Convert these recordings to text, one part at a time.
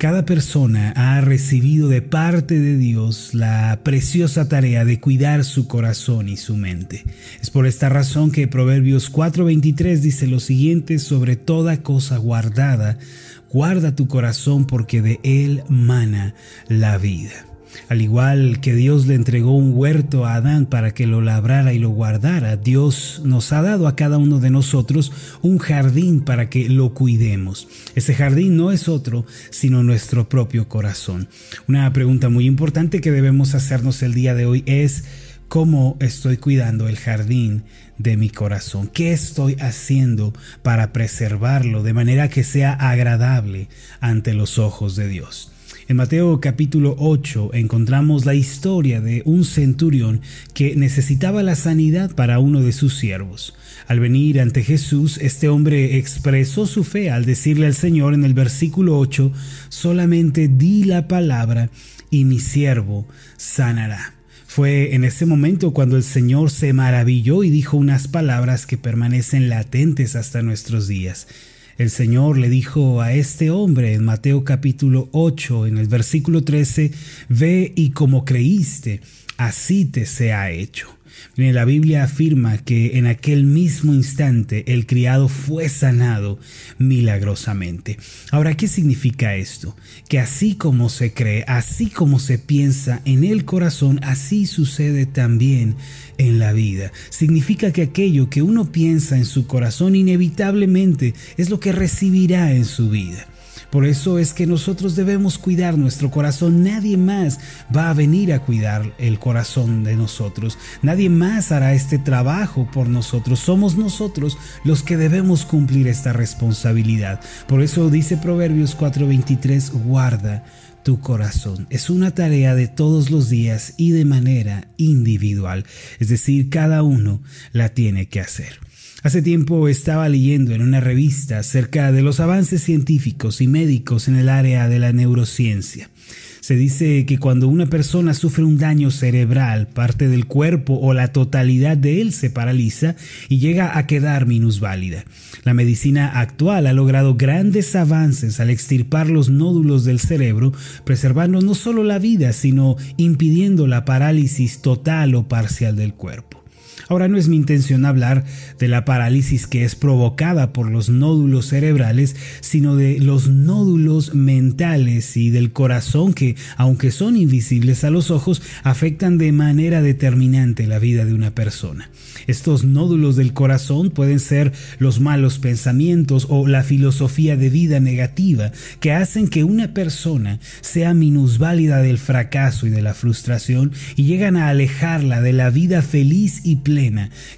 Cada persona ha recibido de parte de Dios la preciosa tarea de cuidar su corazón y su mente. Es por esta razón que Proverbios 4:23 dice lo siguiente sobre toda cosa guardada, guarda tu corazón porque de él mana la vida. Al igual que Dios le entregó un huerto a Adán para que lo labrara y lo guardara, Dios nos ha dado a cada uno de nosotros un jardín para que lo cuidemos. Ese jardín no es otro, sino nuestro propio corazón. Una pregunta muy importante que debemos hacernos el día de hoy es, ¿cómo estoy cuidando el jardín de mi corazón? ¿Qué estoy haciendo para preservarlo de manera que sea agradable ante los ojos de Dios? En Mateo capítulo 8 encontramos la historia de un centurión que necesitaba la sanidad para uno de sus siervos. Al venir ante Jesús, este hombre expresó su fe al decirle al Señor en el versículo 8, solamente di la palabra y mi siervo sanará. Fue en ese momento cuando el Señor se maravilló y dijo unas palabras que permanecen latentes hasta nuestros días. El Señor le dijo a este hombre en Mateo capítulo 8, en el versículo 13, Ve y como creíste, así te sea hecho la Biblia afirma que en aquel mismo instante el criado fue sanado milagrosamente. Ahora, ¿qué significa esto? Que así como se cree, así como se piensa en el corazón, así sucede también en la vida. Significa que aquello que uno piensa en su corazón inevitablemente es lo que recibirá en su vida. Por eso es que nosotros debemos cuidar nuestro corazón. Nadie más va a venir a cuidar el corazón de nosotros. Nadie más hará este trabajo por nosotros. Somos nosotros los que debemos cumplir esta responsabilidad. Por eso dice Proverbios 4:23, guarda tu corazón. Es una tarea de todos los días y de manera individual. Es decir, cada uno la tiene que hacer. Hace tiempo estaba leyendo en una revista acerca de los avances científicos y médicos en el área de la neurociencia. Se dice que cuando una persona sufre un daño cerebral, parte del cuerpo o la totalidad de él se paraliza y llega a quedar minusválida. La medicina actual ha logrado grandes avances al extirpar los nódulos del cerebro, preservando no solo la vida, sino impidiendo la parálisis total o parcial del cuerpo. Ahora no es mi intención hablar de la parálisis que es provocada por los nódulos cerebrales, sino de los nódulos mentales y del corazón que, aunque son invisibles a los ojos, afectan de manera determinante la vida de una persona. Estos nódulos del corazón pueden ser los malos pensamientos o la filosofía de vida negativa que hacen que una persona sea minusválida del fracaso y de la frustración y llegan a alejarla de la vida feliz y plena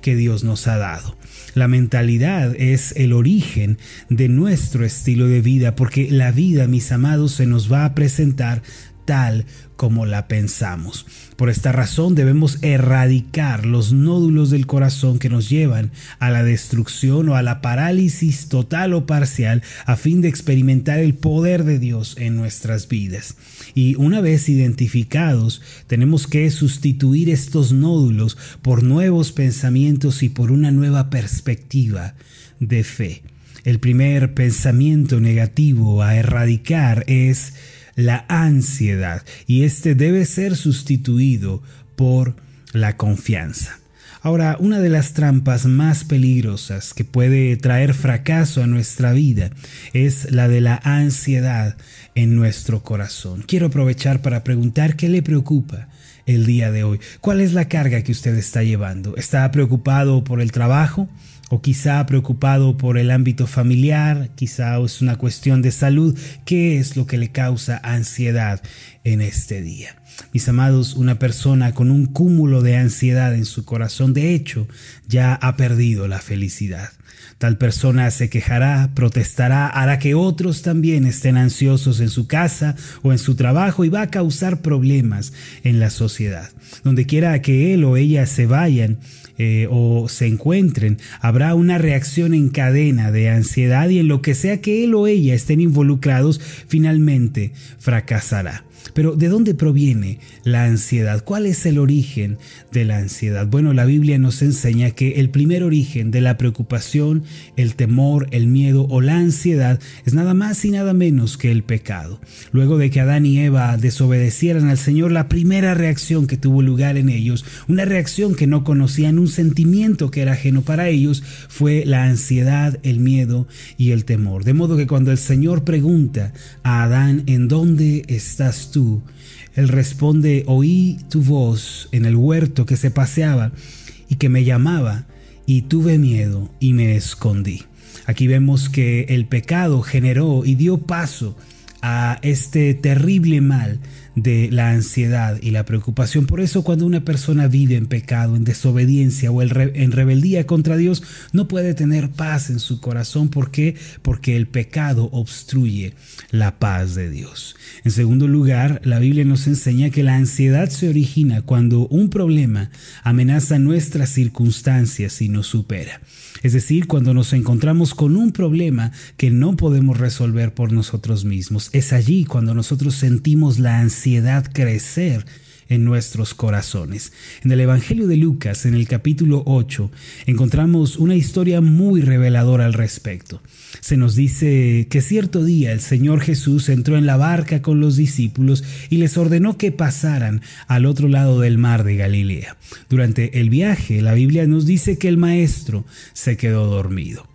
que Dios nos ha dado. La mentalidad es el origen de nuestro estilo de vida porque la vida, mis amados, se nos va a presentar tal como la pensamos. Por esta razón debemos erradicar los nódulos del corazón que nos llevan a la destrucción o a la parálisis total o parcial a fin de experimentar el poder de Dios en nuestras vidas. Y una vez identificados, tenemos que sustituir estos nódulos por nuevos pensamientos y por una nueva perspectiva de fe. El primer pensamiento negativo a erradicar es la ansiedad y este debe ser sustituido por la confianza. Ahora, una de las trampas más peligrosas que puede traer fracaso a nuestra vida es la de la ansiedad en nuestro corazón. Quiero aprovechar para preguntar qué le preocupa el día de hoy. ¿Cuál es la carga que usted está llevando? ¿Está preocupado por el trabajo? O quizá preocupado por el ámbito familiar, quizá es una cuestión de salud, ¿qué es lo que le causa ansiedad en este día? Mis amados, una persona con un cúmulo de ansiedad en su corazón, de hecho, ya ha perdido la felicidad. Tal persona se quejará, protestará, hará que otros también estén ansiosos en su casa o en su trabajo y va a causar problemas en la sociedad. Donde quiera que él o ella se vayan, eh, o se encuentren, habrá una reacción en cadena de ansiedad y en lo que sea que él o ella estén involucrados, finalmente fracasará. Pero ¿de dónde proviene la ansiedad? ¿Cuál es el origen de la ansiedad? Bueno, la Biblia nos enseña que el primer origen de la preocupación, el temor, el miedo o la ansiedad es nada más y nada menos que el pecado. Luego de que Adán y Eva desobedecieran al Señor, la primera reacción que tuvo lugar en ellos, una reacción que no conocían, un sentimiento que era ajeno para ellos, fue la ansiedad, el miedo y el temor. De modo que cuando el Señor pregunta a Adán, ¿en dónde estás tú? Él responde, oí tu voz en el huerto que se paseaba y que me llamaba y tuve miedo y me escondí. Aquí vemos que el pecado generó y dio paso a este terrible mal de la ansiedad y la preocupación. Por eso cuando una persona vive en pecado, en desobediencia o en rebeldía contra Dios, no puede tener paz en su corazón. ¿Por qué? Porque el pecado obstruye la paz de Dios. En segundo lugar, la Biblia nos enseña que la ansiedad se origina cuando un problema amenaza nuestras circunstancias y nos supera. Es decir, cuando nos encontramos con un problema que no podemos resolver por nosotros mismos. Es allí cuando nosotros sentimos la ansiedad crecer en nuestros corazones. En el Evangelio de Lucas, en el capítulo 8, encontramos una historia muy reveladora al respecto. Se nos dice que cierto día el Señor Jesús entró en la barca con los discípulos y les ordenó que pasaran al otro lado del mar de Galilea. Durante el viaje, la Biblia nos dice que el Maestro se quedó dormido.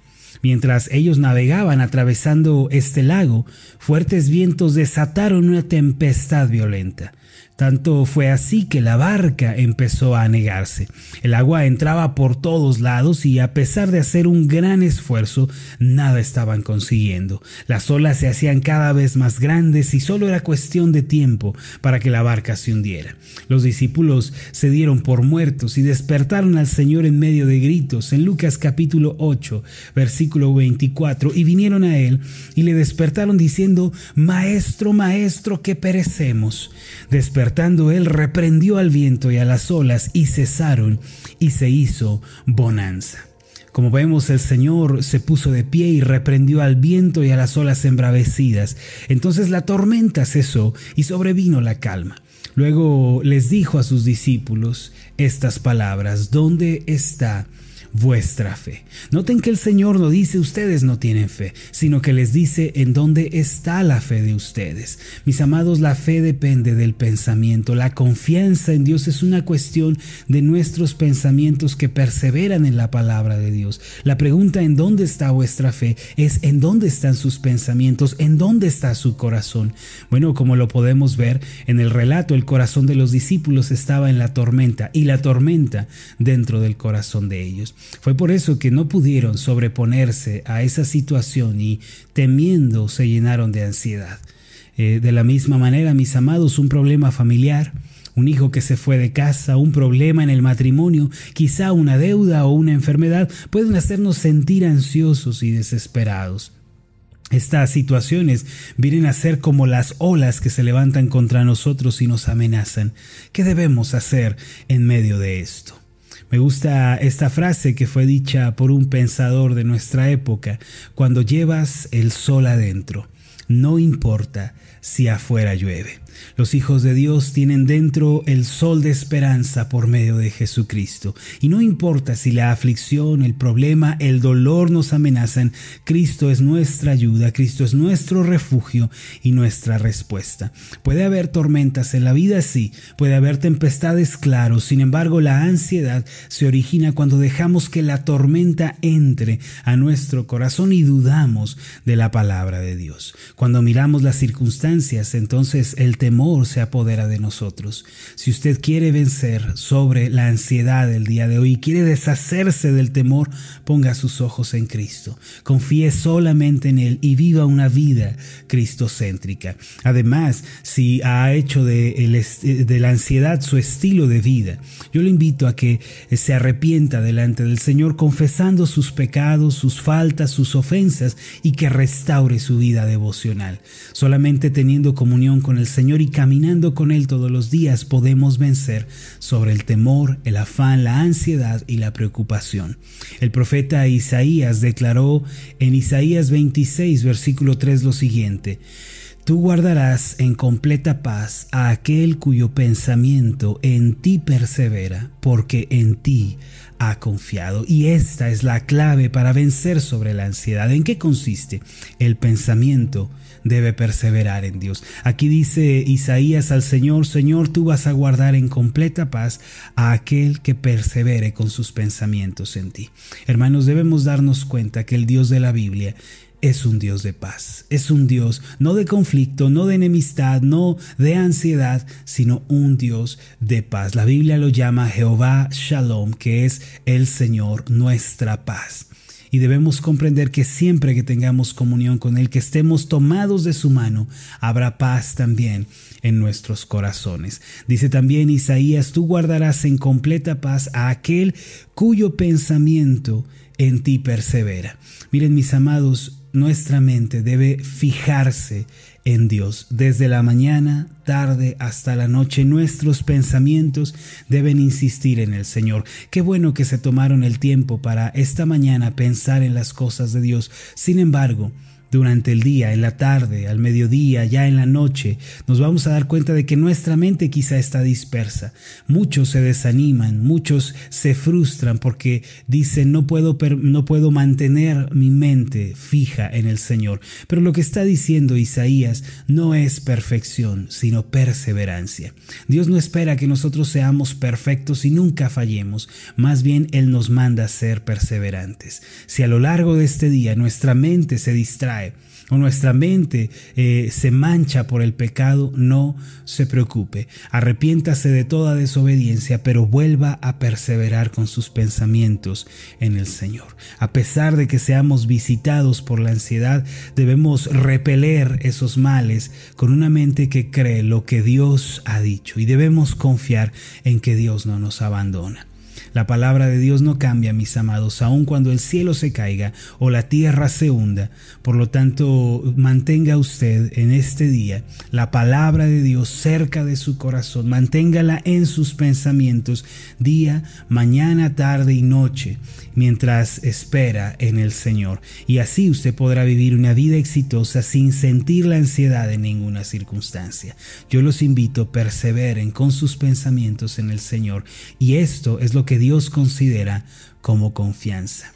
Mientras ellos navegaban atravesando este lago, fuertes vientos desataron una tempestad violenta. Tanto fue así que la barca empezó a anegarse. El agua entraba por todos lados y a pesar de hacer un gran esfuerzo, nada estaban consiguiendo. Las olas se hacían cada vez más grandes y solo era cuestión de tiempo para que la barca se hundiera. Los discípulos se dieron por muertos y despertaron al Señor en medio de gritos en Lucas capítulo 8, versículo 24, y vinieron a él y le despertaron diciendo, Maestro, Maestro, que perecemos. Despertando él, reprendió al viento y a las olas y cesaron y se hizo bonanza. Como vemos, el Señor se puso de pie y reprendió al viento y a las olas embravecidas. Entonces la tormenta cesó y sobrevino la calma. Luego les dijo a sus discípulos estas palabras, ¿dónde está vuestra fe. Noten que el Señor no dice ustedes no tienen fe, sino que les dice en dónde está la fe de ustedes. Mis amados, la fe depende del pensamiento. La confianza en Dios es una cuestión de nuestros pensamientos que perseveran en la palabra de Dios. La pregunta en dónde está vuestra fe es en dónde están sus pensamientos, en dónde está su corazón. Bueno, como lo podemos ver en el relato, el corazón de los discípulos estaba en la tormenta y la tormenta dentro del corazón de ellos. Fue por eso que no pudieron sobreponerse a esa situación y temiendo se llenaron de ansiedad. Eh, de la misma manera, mis amados, un problema familiar, un hijo que se fue de casa, un problema en el matrimonio, quizá una deuda o una enfermedad, pueden hacernos sentir ansiosos y desesperados. Estas situaciones vienen a ser como las olas que se levantan contra nosotros y nos amenazan. ¿Qué debemos hacer en medio de esto? Me gusta esta frase que fue dicha por un pensador de nuestra época, cuando llevas el sol adentro, no importa si afuera llueve. Los hijos de Dios tienen dentro el sol de esperanza por medio de Jesucristo. Y no importa si la aflicción, el problema, el dolor nos amenazan, Cristo es nuestra ayuda, Cristo es nuestro refugio y nuestra respuesta. Puede haber tormentas en la vida, sí, puede haber tempestades, claro. Sin embargo, la ansiedad se origina cuando dejamos que la tormenta entre a nuestro corazón y dudamos de la palabra de Dios. Cuando miramos las circunstancias, entonces el temor se apodera de nosotros. Si usted quiere vencer sobre la ansiedad del día de hoy y quiere deshacerse del temor, ponga sus ojos en Cristo. Confíe solamente en Él y viva una vida cristocéntrica. Además, si ha hecho de, de la ansiedad su estilo de vida, yo le invito a que se arrepienta delante del Señor confesando sus pecados, sus faltas, sus ofensas y que restaure su vida devocional Solamente teniendo comunión con el Señor y caminando con Él todos los días podemos vencer sobre el temor, el afán, la ansiedad y la preocupación. El profeta Isaías declaró en Isaías 26, versículo 3 lo siguiente. Tú guardarás en completa paz a aquel cuyo pensamiento en ti persevera, porque en ti ha confiado. Y esta es la clave para vencer sobre la ansiedad. ¿En qué consiste? El pensamiento debe perseverar en Dios. Aquí dice Isaías al Señor, Señor, tú vas a guardar en completa paz a aquel que persevere con sus pensamientos en ti. Hermanos, debemos darnos cuenta que el Dios de la Biblia es un Dios de paz, es un Dios no de conflicto, no de enemistad, no de ansiedad, sino un Dios de paz. La Biblia lo llama Jehová Shalom, que es el Señor nuestra paz. Y debemos comprender que siempre que tengamos comunión con Él, que estemos tomados de su mano, habrá paz también en nuestros corazones. Dice también Isaías, tú guardarás en completa paz a aquel cuyo pensamiento en ti persevera. Miren mis amados, nuestra mente debe fijarse en Dios. Desde la mañana, tarde hasta la noche, nuestros pensamientos deben insistir en el Señor. Qué bueno que se tomaron el tiempo para esta mañana pensar en las cosas de Dios. Sin embargo, durante el día, en la tarde, al mediodía, ya en la noche, nos vamos a dar cuenta de que nuestra mente quizá está dispersa. Muchos se desaniman, muchos se frustran porque dicen no puedo, no puedo mantener mi mente fija en el Señor. Pero lo que está diciendo Isaías no es perfección, sino perseverancia. Dios no espera que nosotros seamos perfectos y nunca fallemos, más bien Él nos manda a ser perseverantes. Si a lo largo de este día nuestra mente se distrae, o nuestra mente eh, se mancha por el pecado, no se preocupe. Arrepiéntase de toda desobediencia, pero vuelva a perseverar con sus pensamientos en el Señor. A pesar de que seamos visitados por la ansiedad, debemos repeler esos males con una mente que cree lo que Dios ha dicho y debemos confiar en que Dios no nos abandona. La palabra de Dios no cambia, mis amados, aun cuando el cielo se caiga o la tierra se hunda. Por lo tanto, mantenga usted en este día la palabra de Dios cerca de su corazón. Manténgala en sus pensamientos día, mañana, tarde y noche mientras espera en el Señor. Y así usted podrá vivir una vida exitosa sin sentir la ansiedad en ninguna circunstancia. Yo los invito, perseveren con sus pensamientos en el Señor. Y esto es lo que Dios considera como confianza.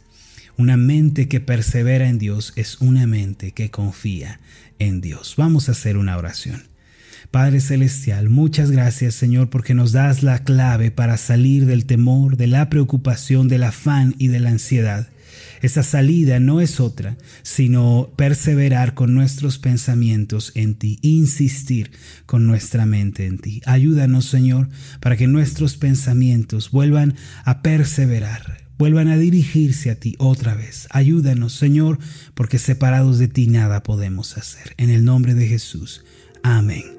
Una mente que persevera en Dios es una mente que confía en Dios. Vamos a hacer una oración. Padre Celestial, muchas gracias Señor porque nos das la clave para salir del temor, de la preocupación, del afán y de la ansiedad. Esa salida no es otra, sino perseverar con nuestros pensamientos en ti, insistir con nuestra mente en ti. Ayúdanos, Señor, para que nuestros pensamientos vuelvan a perseverar, vuelvan a dirigirse a ti otra vez. Ayúdanos, Señor, porque separados de ti nada podemos hacer. En el nombre de Jesús. Amén